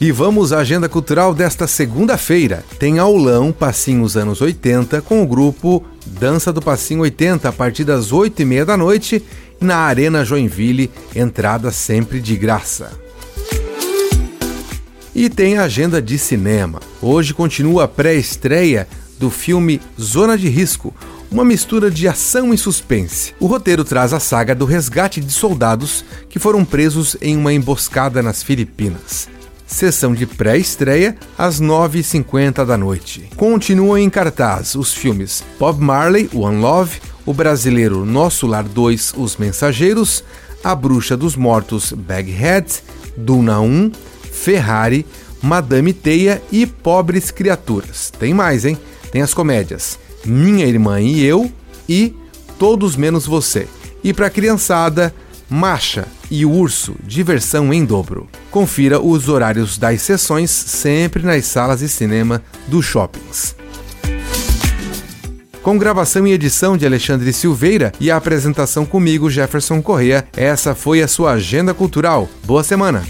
E vamos à agenda cultural desta segunda-feira. Tem aulão Passinhos anos 80 com o grupo Dança do Passinho 80 a partir das 8 e meia da noite na Arena Joinville, entrada sempre de graça. E tem agenda de cinema. Hoje continua a pré-estreia do filme Zona de Risco, uma mistura de ação e suspense. O roteiro traz a saga do resgate de soldados que foram presos em uma emboscada nas Filipinas. Sessão de pré-estreia às 9h50 da noite. Continuam em cartaz os filmes Bob Marley, One Love, o brasileiro Nosso Lar 2, Os Mensageiros, A Bruxa dos Mortos, Baghead, Duna 1, Ferrari, Madame Teia e Pobres Criaturas. Tem mais, hein? Tem as comédias Minha Irmã e Eu e Todos Menos Você. E para criançada, Macha e Urso, diversão em dobro. Confira os horários das sessões sempre nas salas de cinema dos shoppings. Com gravação e edição de Alexandre Silveira e a apresentação comigo, Jefferson Correa, essa foi a sua agenda cultural. Boa semana!